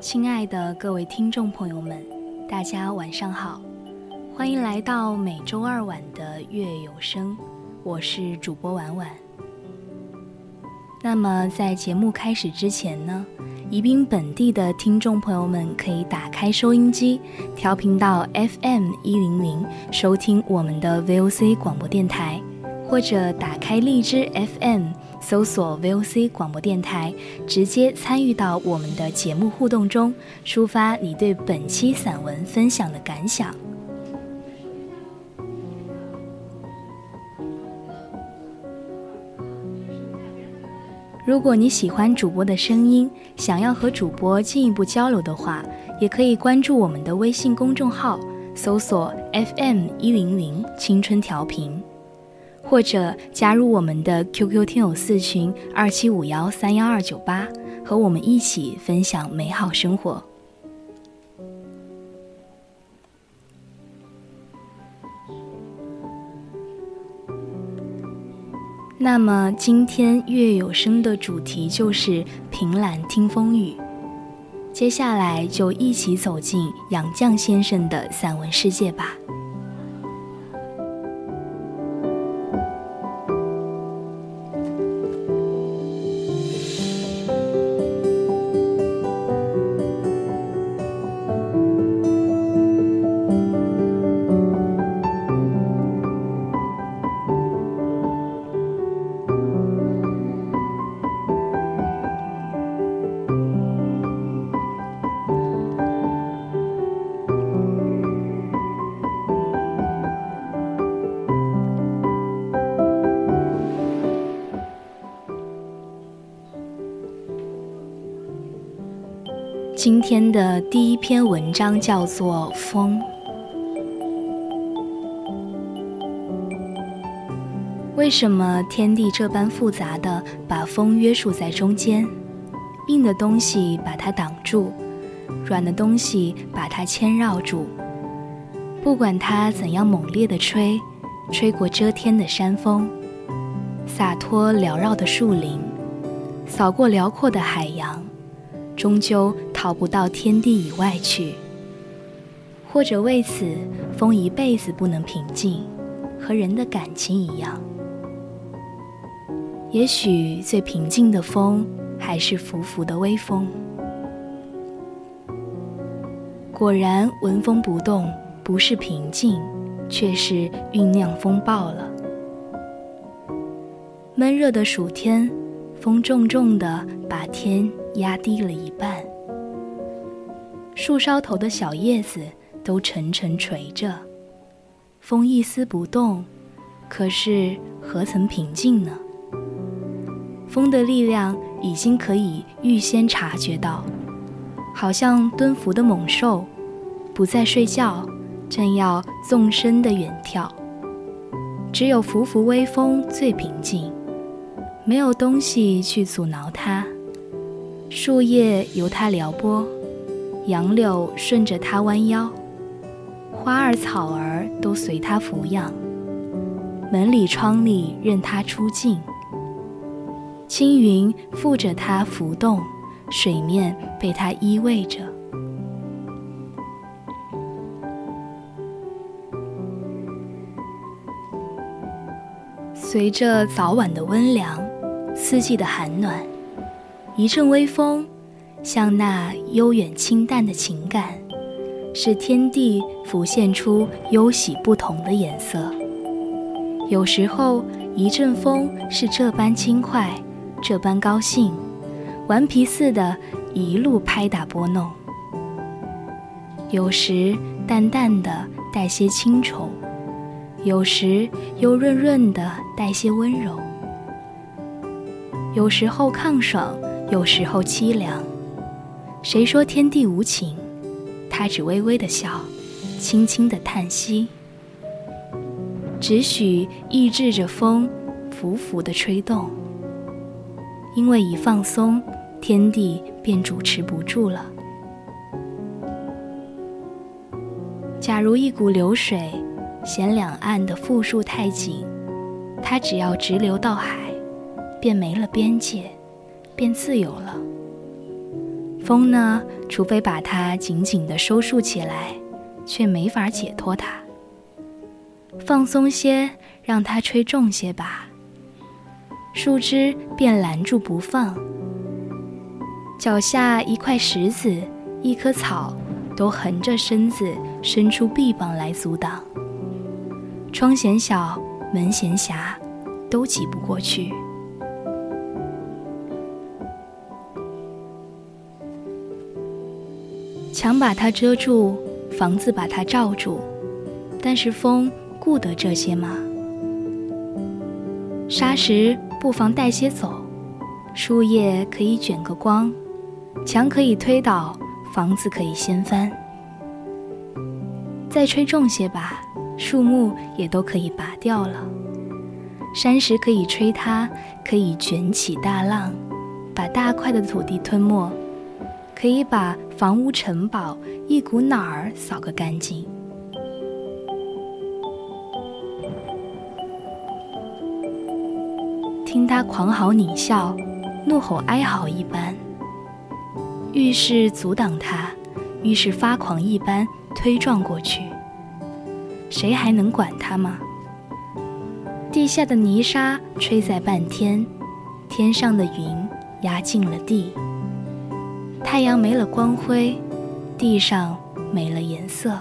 亲爱的各位听众朋友们，大家晚上好，欢迎来到每周二晚的月有声，我是主播婉婉。那么在节目开始之前呢，宜宾本地的听众朋友们可以打开收音机，调频到 FM 一零零，收听我们的 VOC 广播电台，或者打开荔枝 FM。搜索 VOC 广播电台，直接参与到我们的节目互动中，抒发你对本期散文分享的感想。如果你喜欢主播的声音，想要和主播进一步交流的话，也可以关注我们的微信公众号，搜索 FM 一零零青春调频。或者加入我们的 QQ 听友四群二七五幺三幺二九八，和我们一起分享美好生活。那么今天月有声的主题就是凭栏听风雨，接下来就一起走进杨绛先生的散文世界吧。今天的第一篇文章叫做《风》。为什么天地这般复杂的把风约束在中间？硬的东西把它挡住，软的东西把它牵绕住。不管它怎样猛烈的吹，吹过遮天的山峰，洒脱缭绕的树林，扫过辽阔的海洋。终究逃不到天地以外去，或者为此风一辈子不能平静，和人的感情一样。也许最平静的风，还是浮浮的微风。果然，闻风不动不是平静，却是酝酿风暴了。闷热的暑天，风重重的把天。压低了一半，树梢头的小叶子都沉沉垂着，风一丝不动，可是何曾平静呢？风的力量已经可以预先察觉到，好像蹲伏的猛兽，不再睡觉，正要纵身的远跳。只有浮浮微风最平静，没有东西去阻挠它，树叶由它撩拨，杨柳顺着它弯腰，花儿草儿都随它抚养，门里窗里任它出进。青云附着它浮动，水面被它依偎着。随着早晚的温凉，四季的寒暖，一阵微风，像那悠远清淡的情感，使天地浮现出忧喜不同的颜色。有时候，一阵风是这般轻快。这般高兴，顽皮似的，一路拍打拨弄。有时淡淡的带些清愁，有时又润润的带些温柔。有时候抗爽，有时候凄凉。谁说天地无情？他只微微的笑，轻轻的叹息，只许抑制着风，浮浮的吹动。因为一放松，天地便主持不住了。假如一股流水嫌两岸的富庶太紧，它只要直流到海，便没了边界，便自由了。风呢，除非把它紧紧地收束起来，却没法解脱它。放松些，让它吹重些吧。树枝便拦住不放，脚下一块石子、一棵草，都横着身子伸出臂膀来阻挡。窗嫌小，门嫌狭，都挤不过去。墙把它遮住，房子把它罩住，但是风顾得这些吗？沙石。不妨带些走，树叶可以卷个光，墙可以推倒，房子可以掀翻。再吹重些吧，树木也都可以拔掉了。山石可以吹塌，可以卷起大浪，把大块的土地吞没，可以把房屋城堡一股脑儿扫个干净。听他狂嚎狞笑，怒吼哀嚎一般，遇事阻挡他，遇事发狂一般推撞过去。谁还能管他吗？地下的泥沙吹在半天，天上的云压进了地，太阳没了光辉，地上没了颜色，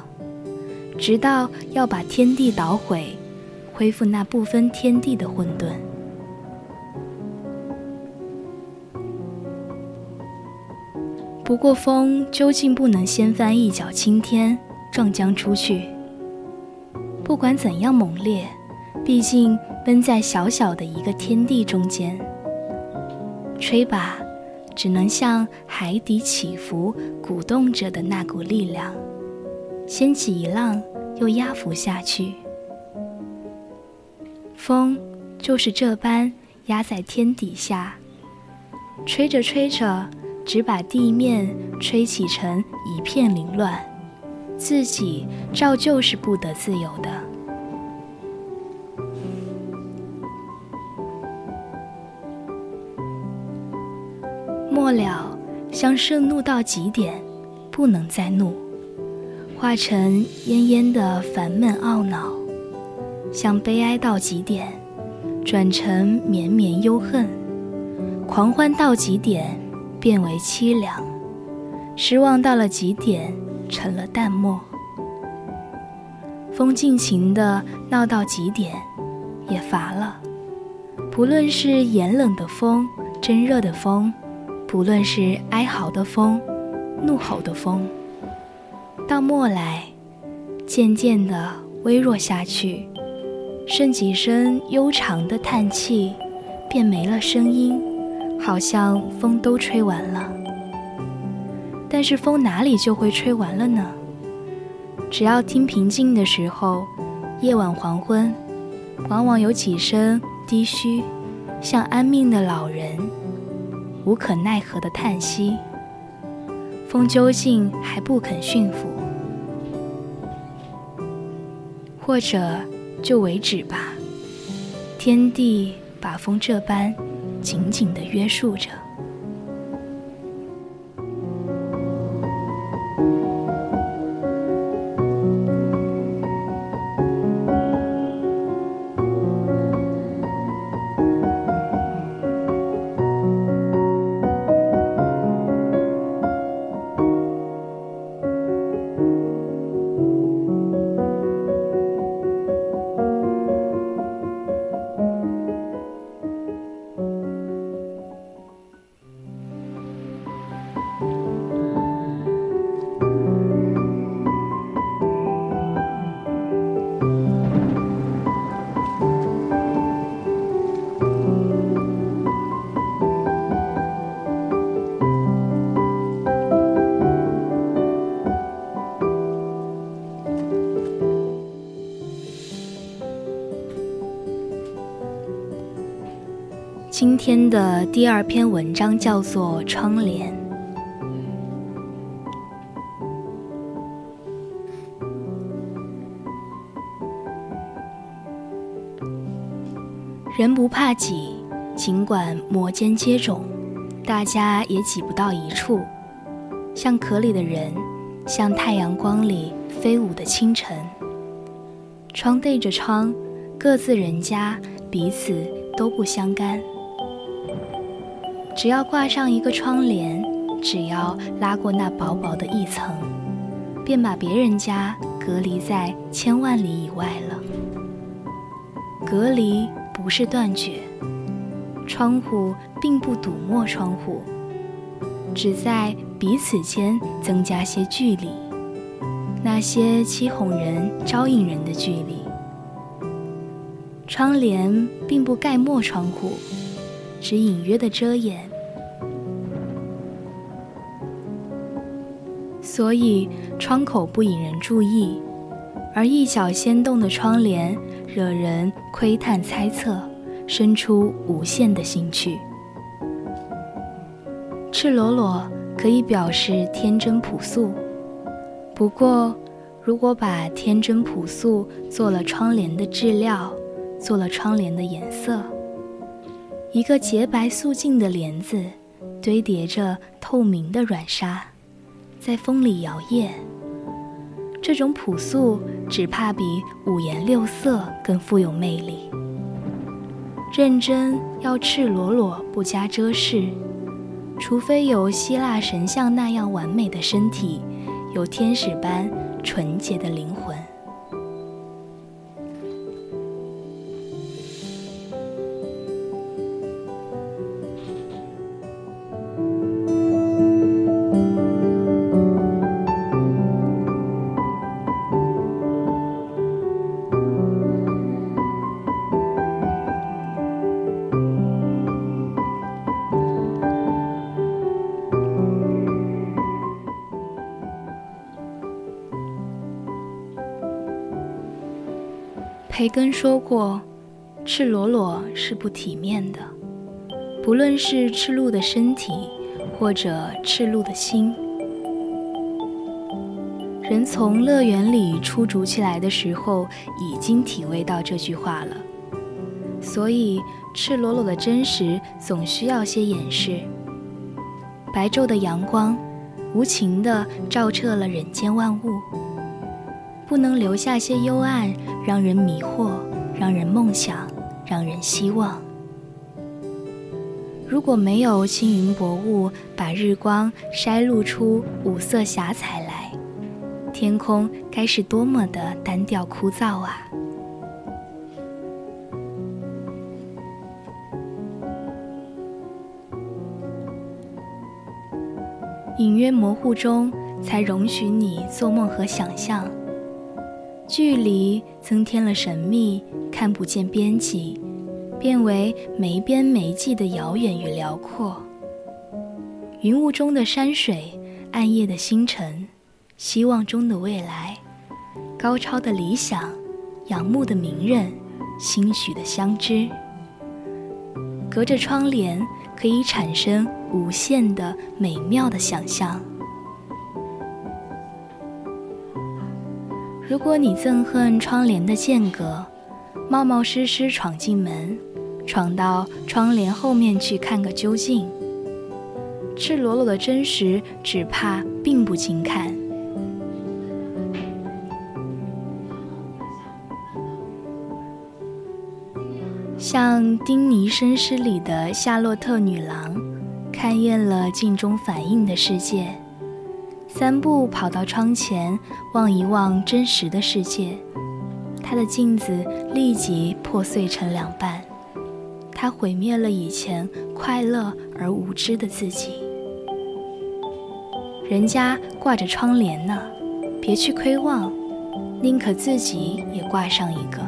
直到要把天地捣毁，恢复那不分天地的混沌。不过，风究竟不能掀翻一角青天，撞将出去。不管怎样猛烈，毕竟奔在小小的一个天地中间。吹吧，只能像海底起伏、鼓动着的那股力量，掀起一浪，又压伏下去。风就是这般压在天底下，吹着吹着。只把地面吹起成一片凌乱，自己照旧是不得自由的。末了，像盛怒到极点，不能再怒，化成恹恹的烦闷懊恼；像悲哀到极点，转成绵绵忧恨；狂欢到极点。变为凄凉，失望到了极点，成了淡漠。风尽情的闹到极点，也乏了。不论是炎冷的风，真热的风，不论是哀嚎的风，怒吼的风，到末来，渐渐的微弱下去，剩几声悠长的叹气，便没了声音。好像风都吹完了。但是风哪里就会吹完了呢？只要听平静的时候，夜晚黄昏，往往有几声低嘘，像安命的老人无可奈何的叹息。风究竟还不肯驯服，或者就为止吧。天地把风这般紧紧的约束着。天的第二篇文章叫做《窗帘》。人不怕挤，尽管摩肩接踵，大家也挤不到一处。像壳里的人，像太阳光里飞舞的清晨。窗对着窗，各自人家，彼此都不相干。只要挂上一个窗帘，只要拉过那薄薄的一层，便把别人家隔离在千万里以外了。隔离不是断绝，窗户并不堵没窗户，只在彼此间增加些距离，那些欺哄人、招引人的距离。窗帘并不盖没窗户，只隐约的遮掩。所以窗口不引人注意，而一角掀动的窗帘惹人窥探猜测，生出无限的兴趣。赤裸裸可以表示天真朴素，不过如果把天真朴素做了窗帘的质料，做了窗帘的颜色，一个洁白素净的帘子，堆叠着透明的软纱。在风里摇曳，这种朴素只怕比五颜六色更富有魅力。认真要赤裸裸不加遮饰，除非有希腊神像那样完美的身体，有天使般纯洁的灵魂。培根说过：“赤裸裸是不体面的，不论是赤露的身体，或者赤露的心。人从乐园里出逐起来的时候，已经体味到这句话了。所以，赤裸裸的真实总需要些掩饰。白昼的阳光，无情地照彻了人间万物。”不能留下些幽暗，让人迷惑，让人梦想，让人希望。如果没有轻云薄雾，把日光筛露出五色霞彩来，天空该是多么的单调枯燥啊！隐约模糊中，才容许你做梦和想象。距离增添了神秘，看不见边际，变为没边没际的遥远与辽阔。云雾中的山水，暗夜的星辰，希望中的未来，高超的理想，仰慕的名人，兴许的相知。隔着窗帘，可以产生无限的美妙的想象。如果你憎恨窗帘的间隔，冒冒失失闯进门，闯到窗帘后面去看个究竟，赤裸裸的真实，只怕并不经看。像丁尼绅士里的夏洛特女郎，看厌了镜中反映的世界。三步跑到窗前，望一望真实的世界，他的镜子立即破碎成两半，他毁灭了以前快乐而无知的自己。人家挂着窗帘呢，别去窥望，宁可自己也挂上一个。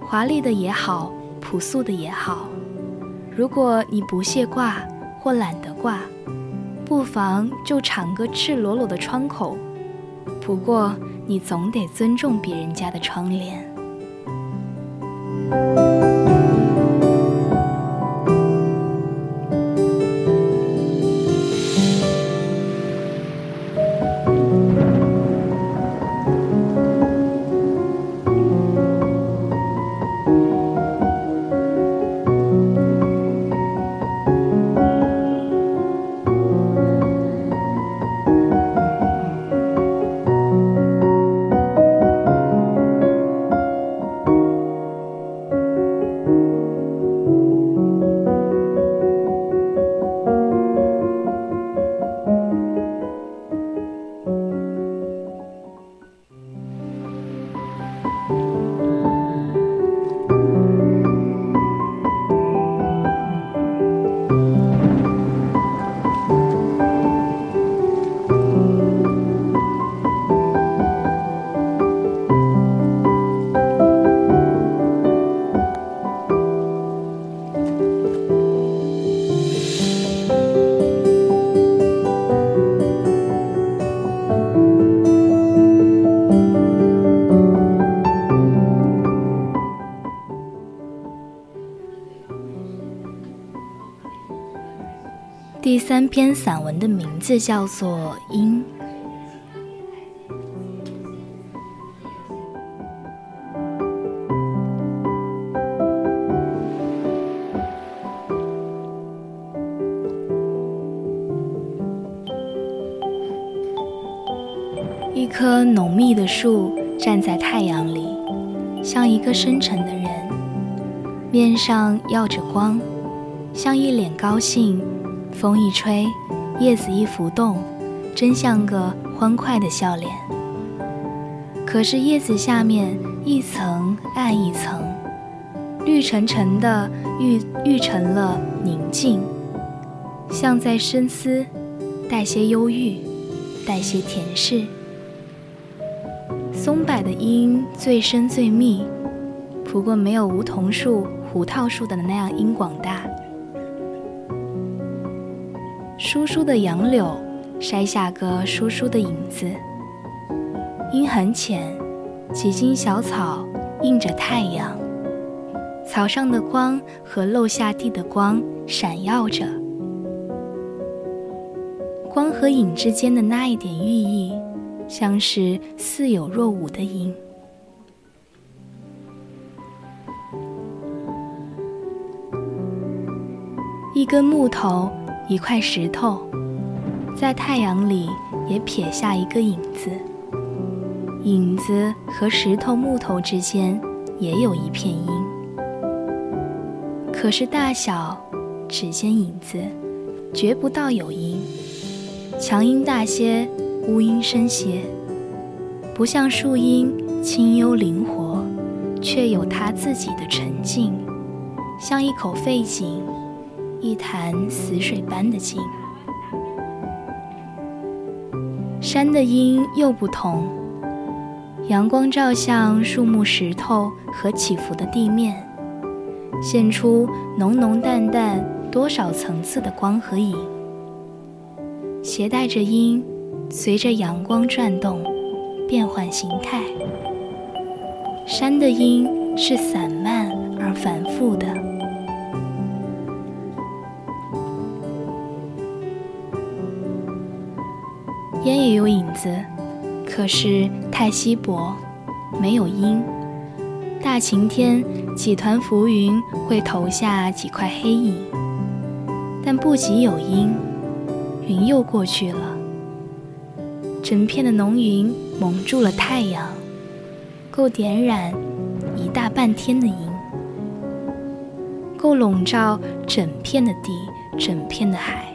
华丽的也好，朴素的也好，如果你不屑挂或懒得挂。不妨就敞个赤裸裸的窗口，不过你总得尊重别人家的窗帘。三篇散文的名字叫做《鹰》。一棵浓密的树站在太阳里，像一个深沉的人，面上耀着光，像一脸高兴。风一吹，叶子一浮动，真像个欢快的笑脸。可是叶子下面一层暗一层，绿沉沉的，郁郁成了宁静，像在深思，带些忧郁，带些甜适。松柏的荫最深最密，不过没有梧桐树、胡桃树的那样荫广大。疏疏的杨柳，筛下个疏疏的影子。阴很浅，几茎小草映着太阳，草上的光和漏下地的光闪耀着。光和影之间的那一点寓意，像是似有若无的影。一根木头。一块石头，在太阳里也撇下一个影子。影子和石头、木头之间也有一片阴，可是大小只见影子，觉不到有阴。强阴大些，乌阴深些，不像树荫清幽灵活，却有它自己的沉静，像一口废井。一潭死水般的静。山的阴又不同，阳光照向树木、石头和起伏的地面，现出浓浓淡淡多少层次的光和影，携带着阴，随着阳光转动，变换形态。山的阴是散漫而繁复的，烟也有影子，可是太稀薄，没有阴。大晴天，几团浮云会投下几块黑影，但不及有阴，云又过去了。整片的浓云蒙住了太阳，够点染一大半天的阴，够笼罩整片的地，整片的海，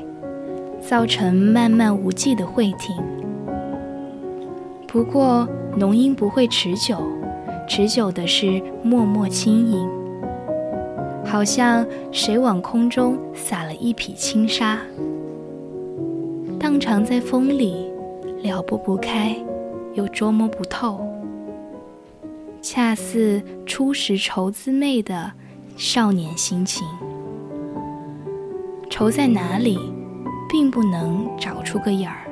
造成漫漫无际的会停。不过浓阴不会持久。持久的是默默轻盈，好像谁往空中撒了一匹轻纱，荡长在风里，撩拨不开，又捉摸不透，恰似初识愁滋味的少年心情。愁在哪里，并不能找出个眼儿。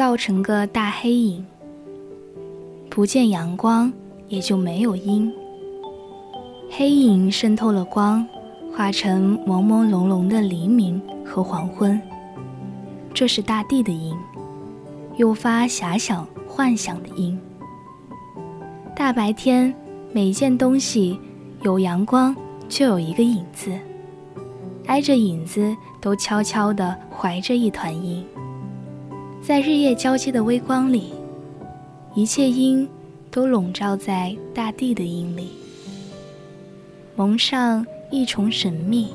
造成个大黑影。不见阳光，也就没有阴。黑影渗透了光，化成朦朦胧胧的黎明和黄昏。这是大地的阴，诱发遐想幻想的阴。大白天，每件东西有阳光，就有一个影子。挨着影子，都悄悄地怀着一团阴。在日夜交接的微光里，一切阴都笼罩在大地的阴里，蒙上一重神秘。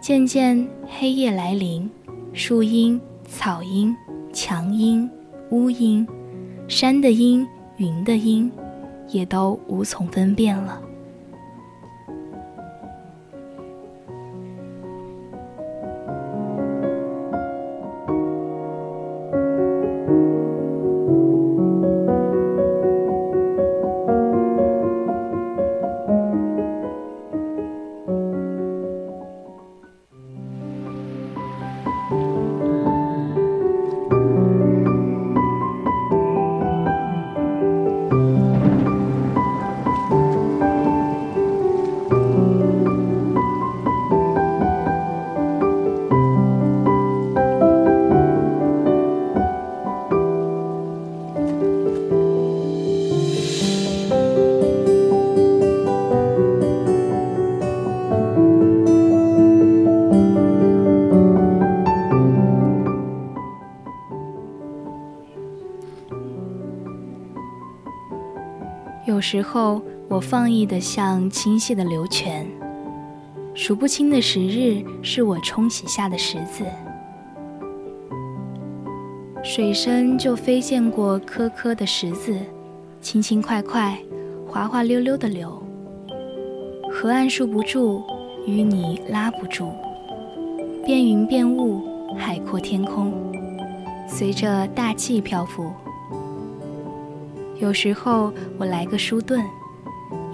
渐渐黑夜来临，树阴、草阴、墙阴、屋阴、山的阴、云的阴，也都无从分辨了。时候，我放逸的像清晰的流泉，数不清的时日是我冲洗下的石子，水声就飞溅过颗颗的石子，轻轻快快，滑滑溜溜的流。河岸束不住，淤泥拉不住，变云变雾，海阔天空，随着大气漂浮。有时候我来个书遁，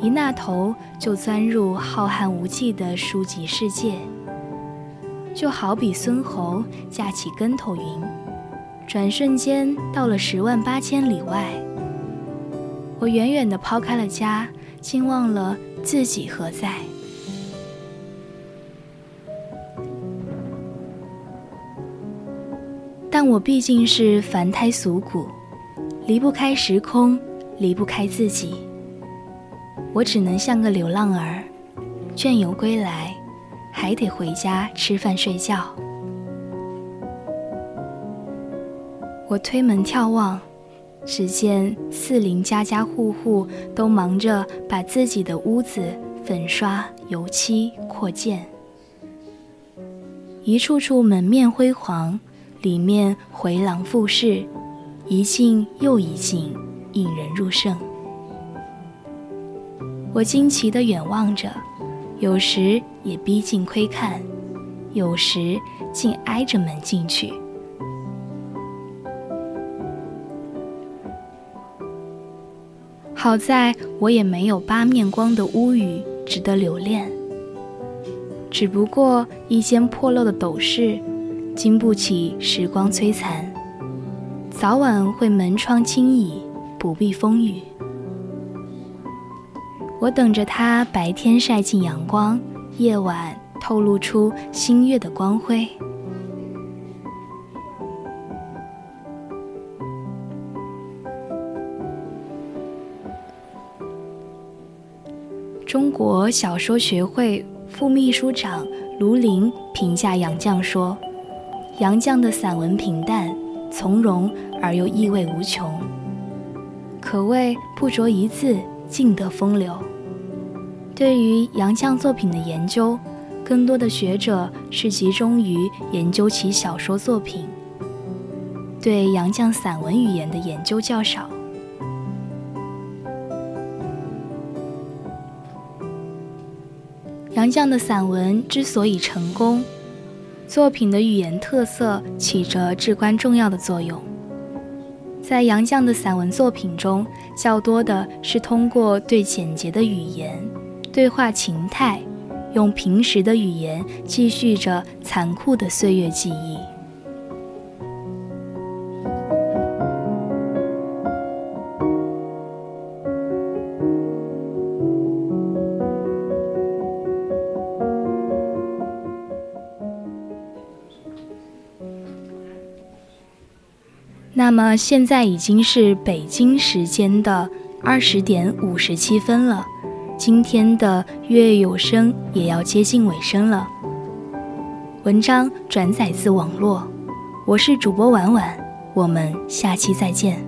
一那头就钻入浩瀚无际的书籍世界，就好比孙猴架起跟头云，转瞬间到了十万八千里外。我远远地抛开了家，竟忘了自己何在。但我毕竟是凡胎俗骨。离不开时空，离不开自己，我只能像个流浪儿，倦游归来，还得回家吃饭睡觉。我推门眺望，只见四邻家家户户都忙着把自己的屋子粉刷、油漆、扩建，一处处门面辉煌，里面回廊复式，一进又一进，引人入胜。我惊奇地远望着，有时也逼近窥看，有时竟挨着门进去。好在我也没有八面光的屋宇值得留恋，只不过一间破漏的斗室，经不起时光摧残，早晚会门窗轻倚，不避风雨。我等着它白天晒进阳光，夜晚透露出星月的光辉。中国小说学会副秘书长卢林评价杨绛说：“杨绛的散文平淡从容而又意味无穷，可谓不着一字。”尽得风流。对于杨绛作品的研究，更多的学者是集中于研究其小说作品，对杨绛散文语言的研究较少。杨绛的散文之所以成功，作品的语言特色起着至关重要的作用。在杨绛的散文作品中，较多的是通过对简洁的语言、对话情态，用平实的语言继续着残酷的岁月记忆。么现在已经是北京时间的二十点五十七分了，今天的月有声也要接近尾声了。文章转载自网络，我是主播婉婉，我们下期再见。